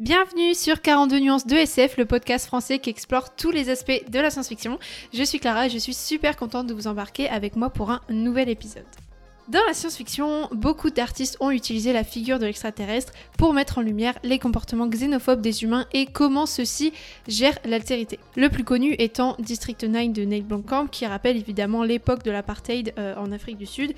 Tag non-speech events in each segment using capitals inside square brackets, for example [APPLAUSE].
Bienvenue sur 42 nuances de SF, le podcast français qui explore tous les aspects de la science-fiction. Je suis Clara et je suis super contente de vous embarquer avec moi pour un nouvel épisode. Dans la science-fiction, beaucoup d'artistes ont utilisé la figure de l'extraterrestre pour mettre en lumière les comportements xénophobes des humains et comment ceux-ci gèrent l'altérité. Le plus connu étant District 9 de Nate Blomkamp, qui rappelle évidemment l'époque de l'apartheid euh, en Afrique du Sud,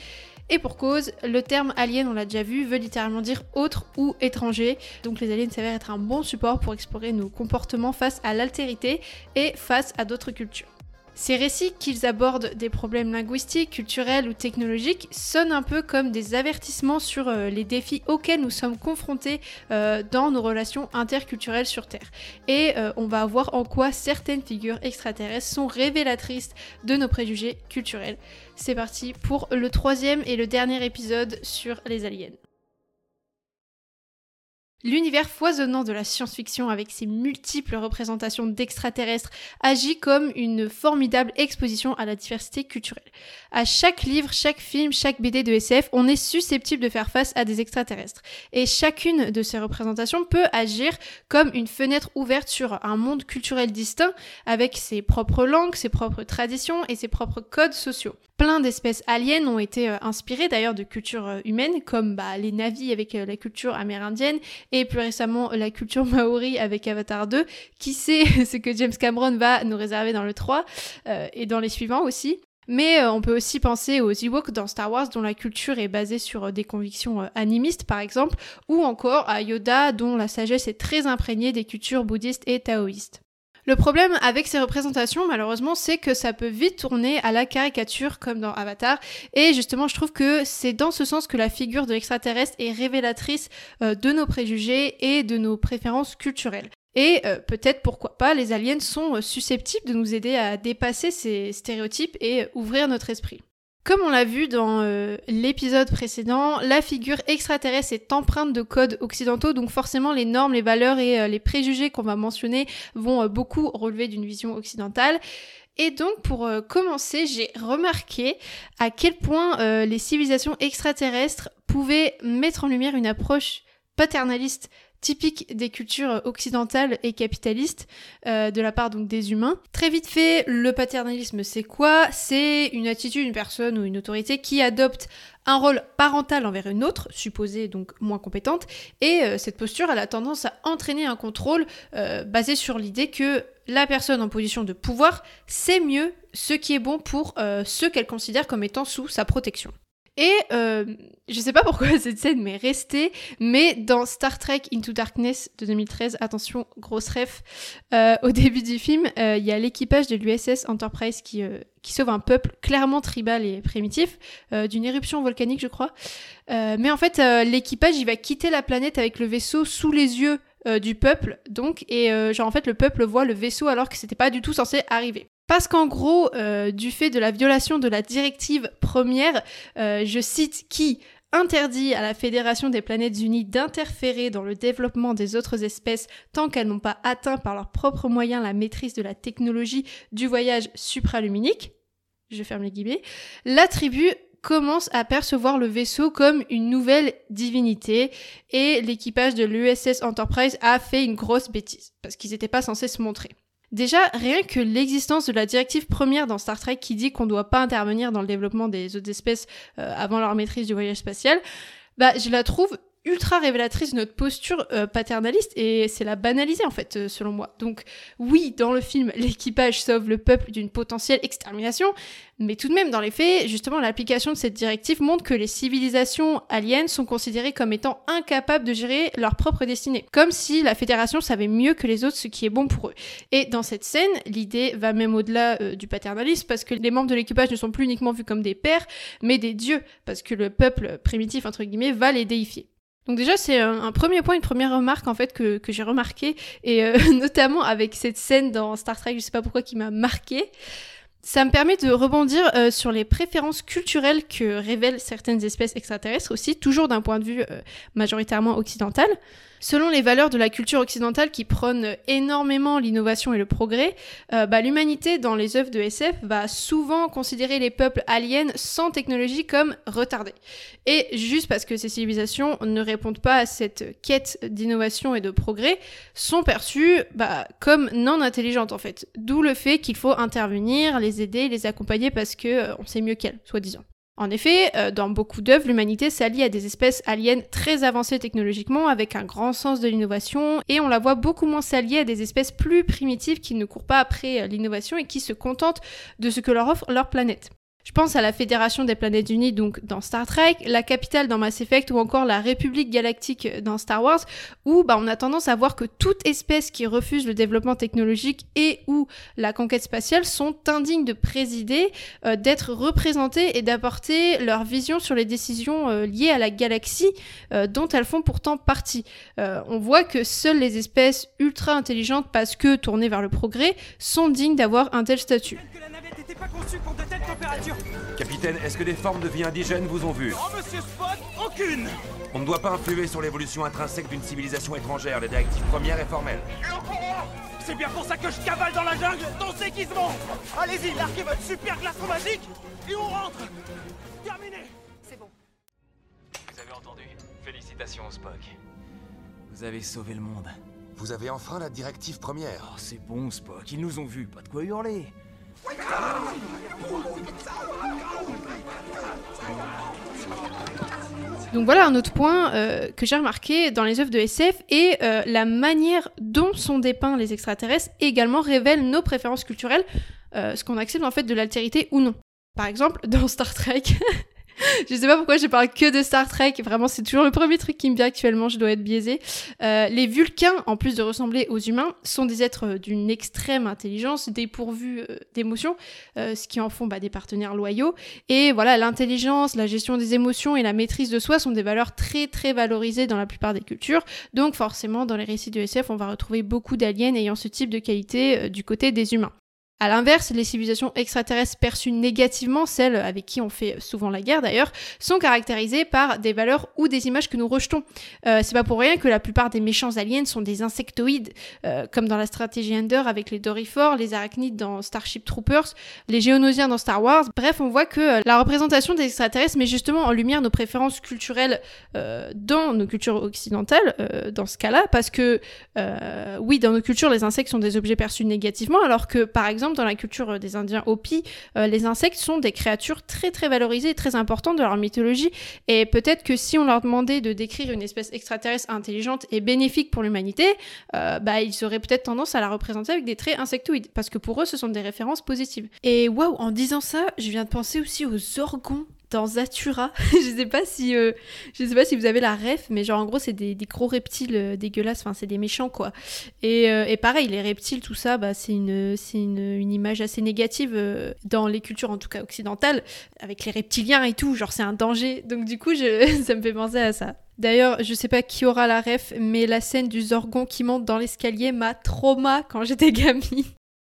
et pour cause, le terme alien, on l'a déjà vu, veut littéralement dire autre ou étranger. Donc les aliens s'avèrent être un bon support pour explorer nos comportements face à l'altérité et face à d'autres cultures. Ces récits, qu'ils abordent des problèmes linguistiques, culturels ou technologiques, sonnent un peu comme des avertissements sur euh, les défis auxquels nous sommes confrontés euh, dans nos relations interculturelles sur Terre. Et euh, on va voir en quoi certaines figures extraterrestres sont révélatrices de nos préjugés culturels. C'est parti pour le troisième et le dernier épisode sur les aliens. L'univers foisonnant de la science-fiction avec ses multiples représentations d'extraterrestres agit comme une formidable exposition à la diversité culturelle. À chaque livre, chaque film, chaque BD de SF, on est susceptible de faire face à des extraterrestres. Et chacune de ces représentations peut agir comme une fenêtre ouverte sur un monde culturel distinct avec ses propres langues, ses propres traditions et ses propres codes sociaux. Plein d'espèces aliens ont été euh, inspirées d'ailleurs de cultures euh, humaines comme bah, les navis avec euh, la culture amérindienne et plus récemment la culture [LAUGHS] maori avec Avatar 2. Qui sait [LAUGHS] ce que James Cameron va nous réserver dans le 3 euh, et dans les suivants aussi. Mais on peut aussi penser aux Ewoks dans Star Wars dont la culture est basée sur des convictions animistes par exemple, ou encore à Yoda dont la sagesse est très imprégnée des cultures bouddhistes et taoïstes. Le problème avec ces représentations, malheureusement, c'est que ça peut vite tourner à la caricature comme dans Avatar. Et justement, je trouve que c'est dans ce sens que la figure de l'extraterrestre est révélatrice euh, de nos préjugés et de nos préférences culturelles. Et euh, peut-être pourquoi pas, les aliens sont euh, susceptibles de nous aider à dépasser ces stéréotypes et ouvrir notre esprit. Comme on l'a vu dans euh, l'épisode précédent, la figure extraterrestre est empreinte de codes occidentaux, donc forcément les normes, les valeurs et euh, les préjugés qu'on va mentionner vont euh, beaucoup relever d'une vision occidentale. Et donc pour commencer, j'ai remarqué à quel point les civilisations extraterrestres pouvaient mettre en lumière une approche paternaliste typique des cultures occidentales et capitalistes euh, de la part donc des humains. Très vite fait, le paternalisme c'est quoi? C'est une attitude, une personne ou une autorité qui adopte un rôle parental envers une autre, supposée donc moins compétente, et euh, cette posture elle a tendance à entraîner un contrôle euh, basé sur l'idée que la personne en position de pouvoir sait mieux ce qui est bon pour ceux qu'elle considère comme étant sous sa protection. Et euh, je sais pas pourquoi [LAUGHS] cette scène m'est restée, mais dans Star Trek Into Darkness de 2013, attention, grosse ref, euh, au [LAUGHS] début du film, euh, il y a l'équipage de l'USS Enterprise qui, sauve un peuple clairement tribal et primitif, d'une éruption volcanique, je crois. mais en fait, l'équipage, il va quitter la planète avec le vaisseau sous les yeux du peuple, donc, et genre en fait, le peuple voit le vaisseau alors que c'était pas du tout censé arriver. Parce qu'en gros, euh, du fait de la violation de la directive première, euh, je cite qui interdit à la Fédération des planètes unies d'interférer dans le développement des autres espèces tant qu'elles n'ont pas atteint par leurs propres moyens la maîtrise de la technologie du voyage supraluminique, je ferme les guillemets, la tribu commence à percevoir le vaisseau comme une nouvelle divinité et l'équipage de l'USS Enterprise a fait une grosse bêtise parce qu'ils n'étaient pas censés se montrer. Déjà, rien que l'existence de la directive première dans Star Trek qui dit qu'on ne doit pas intervenir dans le développement des autres espèces euh, avant leur maîtrise du voyage spatial, bah, je la trouve ultra révélatrice de notre posture euh, paternaliste et c'est la banaliser en fait euh, selon moi. Donc oui, dans le film, [LAUGHS] l'équipage sauve le peuple d'une potentielle extermination, mais tout de même dans les faits, justement l'application de cette directive montre que les civilisations aliens sont considérées comme étant incapables de gérer leur propre destinée, comme si la fédération savait mieux que les autres ce qui est bon pour eux. Et dans cette scène, l'idée va même au-delà euh, du paternalisme parce que les membres de l'équipage ne sont plus uniquement vus comme des pères, mais des dieux parce que le peuple primitif entre guillemets va les déifier. Donc déjà c'est un, premier point, une première remarque en fait que, que j'ai remarqué et euh, [LAUGHS] notamment avec cette scène dans Star Trek, je sais pas pourquoi qui m'a marqué. Ça me permet de rebondir euh, sur les préférences culturelles que révèlent certaines espèces extraterrestres aussi, toujours d'un point de vue euh, majoritairement occidental. Selon les valeurs de la culture occidentale qui prônent énormément l'innovation et le progrès, euh, bah, l'humanité dans les œuvres de SF va souvent considérer les peuples aliens sans technologie comme retardés. Et juste parce que ces civilisations ne répondent pas à cette quête d'innovation et de progrès, sont perçues bah, comme non intelligentes en fait. D'où le fait qu'il faut intervenir, les aider, les accompagner parce que euh, on sait mieux qu'elles, soi-disant. En effet, euh, dans beaucoup d'œuvres, l'humanité s'allie à des espèces aliens très avancées technologiquement, avec un grand sens de l'innovation, et on la voit beaucoup moins s'allier à des espèces plus primitives qui ne courent pas après euh, l'innovation et qui se contentent de ce que leur offre leur planète. Je pense à la Fédération des Planètes Unies, donc dans Star Trek, la capitale dans Mass Effect ou encore la République Galactique dans Star Wars, où bah, on a tendance à voir que toute espèce qui refuse le développement technologique et ou la conquête spatiale sont indignes de présider, euh, d'être représentées et d'apporter leur vision sur les décisions euh, liées à la galaxie euh, dont elles font pourtant partie. on voit que seules les espèces ultra intelligentes parce que tournées vers le progrès sont dignes d'avoir un tel statut. Capitaine, est-ce que des formes de vie indigènes vous ont vu? Oh, monsieur Spock, aucune On ne doit pas influer sur l'évolution intrinsèque d'une civilisation étrangère. La directive première est formelle. C'est bien pour ça que je cavale dans la jungle, dans ce déguisement Allez-y, larguez votre super glaçon magique et on rentre Terminé C'est bon. Vous avez entendu Félicitations, Spock. Vous avez sauvé le monde. Vous avez enfreint la directive première. Oh, c'est bon, Spock. Ils nous ont vus. Pas de quoi hurler. Donc voilà un autre point euh, que j'ai remarqué dans les œuvres de SF et euh, la manière dont sont dépeints les extraterrestres également révèle nos préférences culturelles, euh, ce qu'on accepte en fait de l'altérité ou non. Par exemple, dans Star Trek, [LAUGHS] [LAUGHS] je sais pas pourquoi je parle que de Star Trek. Vraiment, c'est toujours le premier truc qui me vient actuellement. Je dois être biaisée. Euh, les Vulcains, en plus de ressembler aux humains, sont des êtres euh, d'une extrême intelligence, dépourvus euh, d'émotions, ce qui en font bah, des partenaires loyaux. Et voilà, l'intelligence, la gestion des émotions et la maîtrise de soi sont des valeurs très très valorisées dans la plupart des cultures. Donc forcément, dans les récits de SF, on va retrouver beaucoup d'aliens ayant ce type de qualité du côté des humains. À l'inverse, les civilisations extraterrestres perçues négativement, celles avec qui on fait souvent la guerre d'ailleurs, sont caractérisées par des valeurs ou des images que nous rejetons. Euh, c'est pas pour rien que la plupart des méchants aliens sont des insectoïdes, euh, comme dans la stratégie Ender avec les Dorifors, les arachnides dans Starship Troopers, les géonosiens dans Star Wars. Bref, on voit que euh, la représentation des extraterrestres met justement en lumière nos préférences culturelles euh, dans nos cultures occidentales, dans ce cas-là, parce que oui, dans nos cultures, les insectes sont des objets perçus négativement, alors que par exemple dans la culture des Indiens Hopi, euh, les insectes sont des créatures très très valorisées et très importantes de leur mythologie. Et peut-être que si on leur demandait de décrire une espèce extraterrestre intelligente et bénéfique pour l'humanité, euh, bah ils auraient peut-être tendance à la représenter avec des traits insectoïdes, parce que pour eux, ce sont des références positives. Et waouh, en disant ça, je viens de penser aussi aux orgons dans Zatura. [LAUGHS] je sais pas si euh, je sais pas si vous avez la ref, mais genre en gros c'est des, gros reptiles euh, dégueulasses. Enfin c'est des méchants quoi. Et, euh, et pareil les reptiles tout ça, bah c'est une une, image assez négative dans les cultures en tout cas occidentales avec les reptiliens et tout. Genre c'est un danger. Donc du coup [LAUGHS] ça me fait penser à ça. D'ailleurs, je sais pas qui aura la ref, mais la scène du Zorgon qui monte dans l'escalier m'a trauma quand j'étais gamine.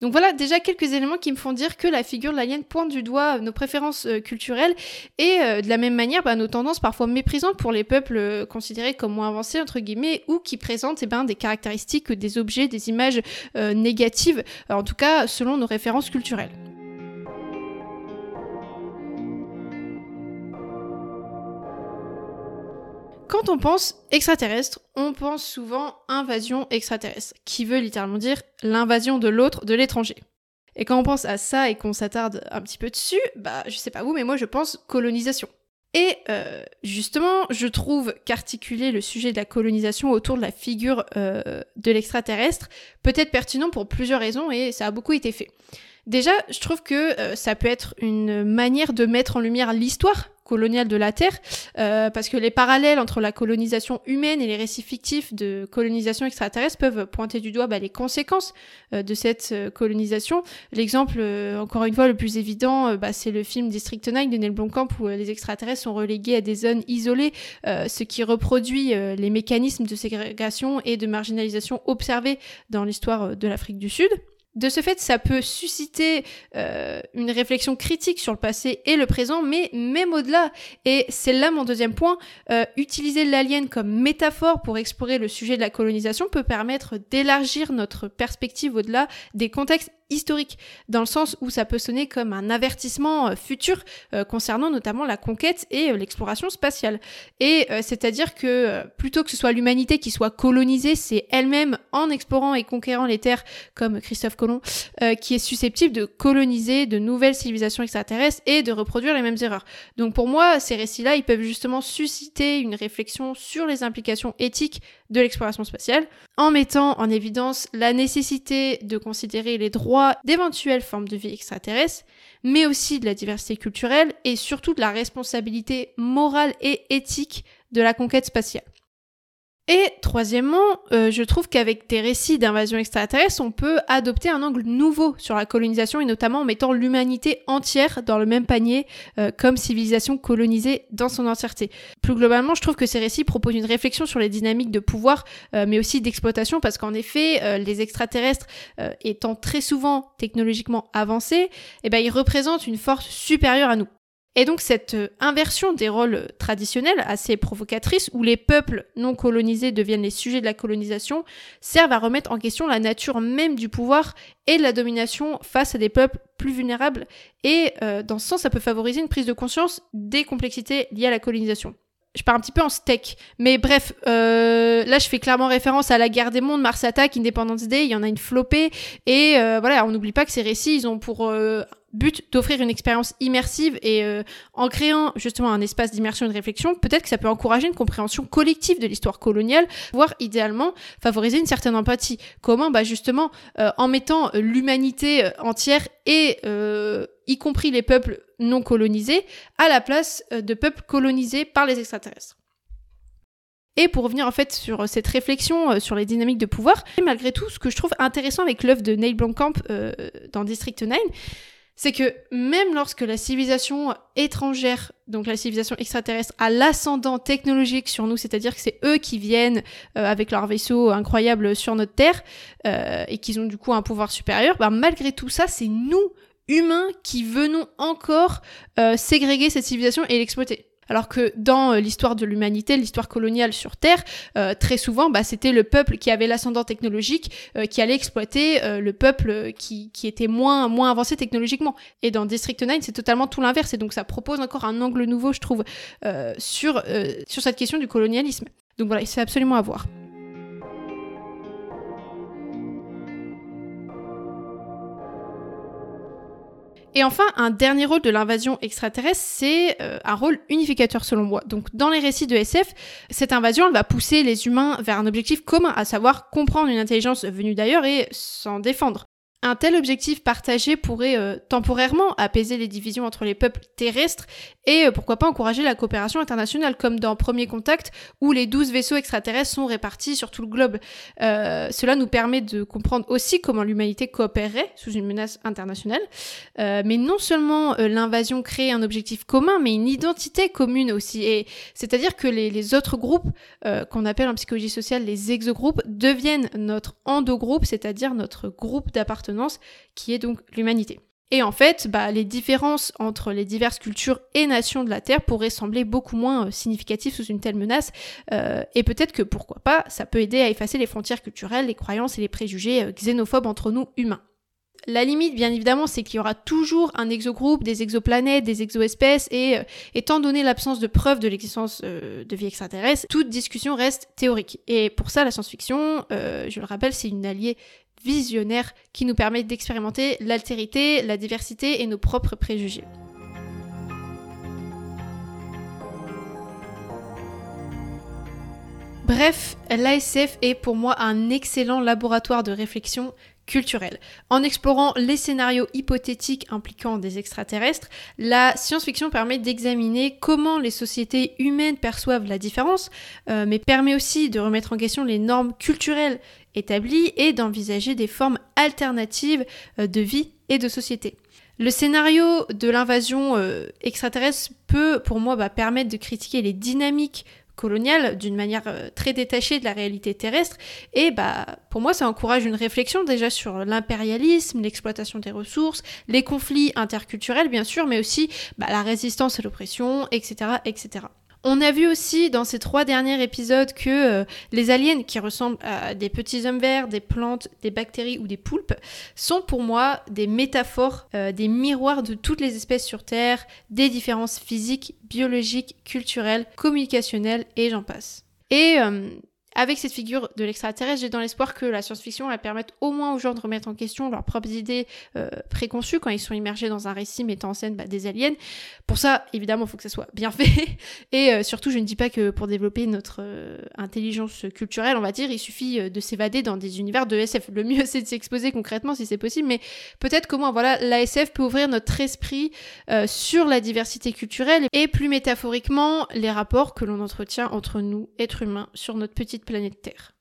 Donc voilà déjà quelques éléments qui me font dire que la figure de l'alien pointe du doigt nos préférences euh, culturelles et euh, de la même manière bah, nos tendances parfois méprisantes pour les peuples euh, considérés comme moins avancés entre guillemets ou qui présentent eh ben, des caractéristiques, des objets, des images euh, négatives, en tout cas selon nos références culturelles. Quand on pense extraterrestre, on pense souvent invasion extraterrestre, qui veut littéralement dire l'invasion de l'autre, de l'étranger. Et quand on pense à ça et qu'on s'attarde un petit peu dessus, bah je sais pas vous, mais moi je pense colonisation. Et euh, justement, je trouve qu'articuler le sujet de la colonisation autour de la figure euh, de l'extraterrestre peut être pertinent pour plusieurs raisons et ça a beaucoup été fait. Déjà, je trouve que euh, ça peut être une manière de mettre en lumière l'histoire coloniale de la Terre, euh, parce que les parallèles entre la colonisation humaine et les récits fictifs de colonisation extraterrestre peuvent pointer du doigt bah, les conséquences euh, de cette euh, colonisation. L'exemple, encore une fois, le plus évident, bah, c'est le film District 9 de Neil Blomkamp où les extraterrestres sont relégués à des zones isolées, ce qui reproduit les mécanismes de ségrégation et de marginalisation observés dans l'histoire de l'Afrique du Sud. De ce fait, ça peut susciter euh, une réflexion critique sur le passé et le présent, mais même au-delà. Et c'est là mon deuxième point. Euh, utiliser l'alien comme métaphore pour explorer le sujet de la colonisation peut permettre d'élargir notre perspective au-delà des contextes historique, dans le sens où ça peut sonner comme un avertissement euh, futur euh, concernant notamment la conquête et euh, l'exploration spatiale. Et c'est-à-dire que plutôt que ce soit l'humanité qui soit colonisée, c'est elle-même en explorant et conquérant les terres comme Christophe Colomb qui est susceptible de coloniser de nouvelles civilisations extraterrestres et de reproduire les mêmes erreurs. Donc pour moi, ces récits-là, ils peuvent justement susciter une réflexion sur les implications éthiques de l'exploration spatiale, en mettant en évidence la nécessité de considérer les droits d'éventuelles formes de vie extraterrestres, mais aussi de la diversité culturelle et surtout de la responsabilité morale et éthique de la conquête spatiale. Et troisièmement, euh, je trouve qu'avec des récits d'invasion extraterrestre, on peut adopter un angle nouveau sur la colonisation et notamment en mettant l'humanité entière dans le même panier euh, comme civilisation colonisée dans son entièreté. Plus globalement, je trouve que ces récits proposent une réflexion sur les dynamiques de pouvoir, euh, mais aussi d'exploitation, parce qu'en effet, les extraterrestres étant très souvent technologiquement avancés, eh ben, ils représentent une force supérieure à nous. Et donc cette euh, inversion des rôles traditionnels, assez provocatrice, où les peuples non colonisés deviennent les sujets de la colonisation, servent à remettre en question la nature même du pouvoir et de la domination face à des peuples plus vulnérables. Et euh, dans ce sens, ça peut favoriser une prise de conscience des complexités liées à la colonisation je pars un petit peu en steak. Mais bref, euh, là, je fais clairement référence à la guerre des mondes, Mars Attack, Independence Day, il y en a une flopée. Et voilà, on n'oublie pas que ces récits, ils ont pour but d'offrir une expérience immersive et euh, en créant justement un espace d'immersion et de réflexion, peut-être que ça peut encourager une compréhension collective de l'histoire coloniale, voire idéalement favoriser une certaine empathie. Comment Bah justement euh, en mettant euh, l'humanité entière et y compris les peuples non colonisés à la place de peuples colonisés par les extraterrestres. Et pour revenir en fait sur cette réflexion sur les dynamiques de pouvoir, malgré tout, ce que je trouve intéressant avec l'œuvre de Neil Blomkamp dans District 9, c'est que même lorsque la civilisation étrangère, donc la civilisation extraterrestre, a l'ascendant technologique sur nous, c'est-à-dire que c'est eux qui viennent euh, avec leur vaisseau incroyable sur notre Terre euh, et qu'ils ont du coup un pouvoir supérieur, bah, malgré tout ça, c'est nous, humains, qui venons encore euh, ségréger cette civilisation et l'exploiter. Alors que dans euh, l'histoire de l'humanité, l'histoire coloniale sur Terre, euh, très souvent, bah, c'était le peuple qui avait l'ascendant technologique euh, qui allait exploiter le peuple qui, était moins, moins avancé technologiquement. Et dans District 9, c'est totalement tout l'inverse. Et donc ça propose encore un angle nouveau, je trouve, sur, sur cette question du colonialisme. Donc voilà, c'est absolument à voir. Et enfin, un dernier rôle de l'invasion extraterrestre, c'est euh, un rôle unificateur selon moi. Donc dans les récits de SF, cette invasion, elle va pousser les humains vers un objectif commun, à savoir comprendre une intelligence venue d'ailleurs et s'en défendre. Un tel objectif partagé pourrait euh, temporairement apaiser les divisions entre les peuples terrestres et euh, pourquoi pas encourager la coopération internationale comme dans Premier Contact où les 12 vaisseaux extraterrestres sont répartis sur tout le globe. Euh, cela nous permet de comprendre aussi comment l'humanité coopérerait sous une menace internationale. mais non seulement l'invasion crée un objectif commun mais une identité commune aussi. Et c'est-à-dire que les, les, autres groupes qu'on appelle en psychologie sociale les exogroupes deviennent notre endogroupe, c'est-à-dire notre groupe d'appartenance qui est donc l'humanité. Et en fait, bah, les différences entre les diverses cultures et nations de la Terre pourraient sembler beaucoup moins euh, significatives sous une telle menace, euh, et peut-être que pourquoi pas, ça peut aider à effacer les frontières culturelles, les croyances et les préjugés euh, xénophobes entre nous humains. La limite, bien évidemment, c'est qu'il y aura toujours un exogroupe, des exoplanètes, des exoespèces, et étant donné l'absence de preuves de l'existence de vie extraterrestre, toute discussion reste théorique. Et pour ça, la science-fiction, je le rappelle, c'est une alliée visionnaire qui nous permet d'expérimenter l'altérité, la diversité et nos propres préjugés. Bref, l'ASF est pour moi un excellent laboratoire de réflexion culturelle. En explorant les scénarios hypothétiques impliquant des extraterrestres, la science-fiction permet d'examiner comment les sociétés humaines perçoivent la différence, euh, mais permet aussi de remettre en question les normes culturelles et d'envisager des formes alternatives euh, de vie et de société. Le scénario de l'invasion euh, extraterrestre peut, pour moi, bah, permettre de critiquer les dynamiques coloniale d'une manière euh, très détachée de la réalité terrestre. Et bah, pour moi, ça encourage une réflexion déjà sur l'impérialisme, l'exploitation des ressources, les conflits interculturels bien sûr, mais aussi bah, la résistance à l'oppression, etc., etc. On a vu aussi dans ces trois derniers épisodes que euh, les aliens qui ressemblent à des petits hommes verts, des plantes, des bactéries ou des poulpes sont pour moi des métaphores, euh, des miroirs de toutes les espèces sur Terre, des différences physiques, biologiques, culturelles, communicationnelles et j'en passe. Et euh, avec cette figure de l'extraterrestre, j'ai dans l'espoir que la science-fiction elle permette au moins aux gens de remettre en question leurs propres idées euh, préconçues quand ils sont immergés dans un récit mettant en scène bah, des aliens. Pour ça, évidemment, il faut que ça soit bien [LAUGHS] fait. Et euh, surtout, je ne dis pas que pour développer notre euh, intelligence culturelle, on va dire, il suffit de s'évader dans des univers de SF. Le mieux, [LAUGHS] c'est de s'exposer concrètement si c'est possible, mais peut-être comment voilà, l'ASF peut ouvrir notre esprit sur la diversité culturelle et plus métaphoriquement les rapports que l'on entretient entre nous, êtres humains, sur notre petite planète Terre.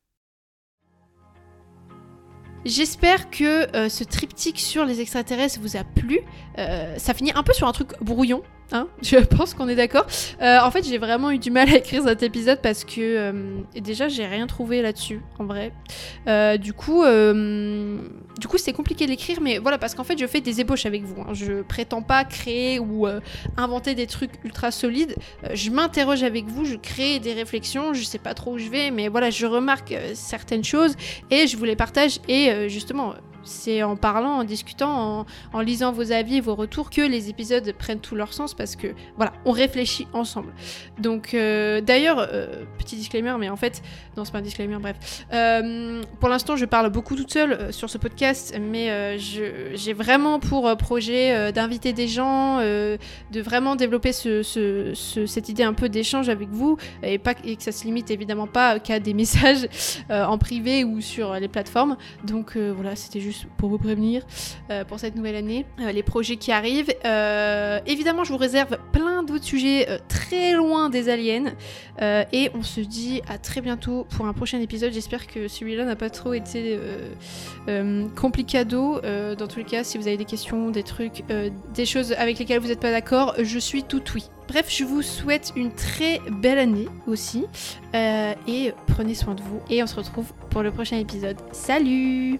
J'espère que euh, ce triptyque sur les extraterrestres vous a plu. Euh, ça finit un peu sur un truc brouillon, Hein [LAUGHS] je pense qu'on est d'accord. Euh, en fait, j'ai vraiment eu du mal à écrire cet épisode parce que euh, déjà, j'ai rien trouvé là-dessus, en vrai. Euh, du coup, c'était compliqué d'écrire, mais voilà, parce qu'en fait, je fais des ébauches avec vous. Hein. Je prétends pas créer ou inventer des trucs ultra solides. je m'interroge avec vous, je crée des réflexions. Je sais pas trop où je vais, mais voilà, je remarque certaines choses et je vous les partage. Et justement, c'est en parlant, en discutant, en, lisant vos avis et vos retours que les épisodes prennent tout leur sens parce que voilà, on réfléchit ensemble. Donc euh, d'ailleurs, euh, petit disclaimer, mais en fait, non, c'est pas un disclaimer, bref. Euh, pour l'instant, je parle beaucoup toute seule sur ce podcast, mais j'ai vraiment pour projet d'inviter des gens, de vraiment développer cette idée un peu d'échange avec vous et, pas, et que ça se limite évidemment pas qu'à des [LAUGHS] messages en privé ou sur les plateformes. Donc voilà, c'était juste pour vous prévenir euh, pour cette nouvelle année, euh, les projets qui arrivent. Euh, évidemment, je vous réserve plein d'autres sujets très loin des aliens. et on se dit à très bientôt pour un prochain épisode. J'espère que celui-là n'a pas trop été complicado. dans tous les cas, si vous avez des questions, des trucs, des choses avec lesquelles vous n'êtes pas d'accord, je suis tout oui. Bref, je vous souhaite une très belle année aussi. et prenez soin de vous. Et on se retrouve pour le prochain épisode. Salut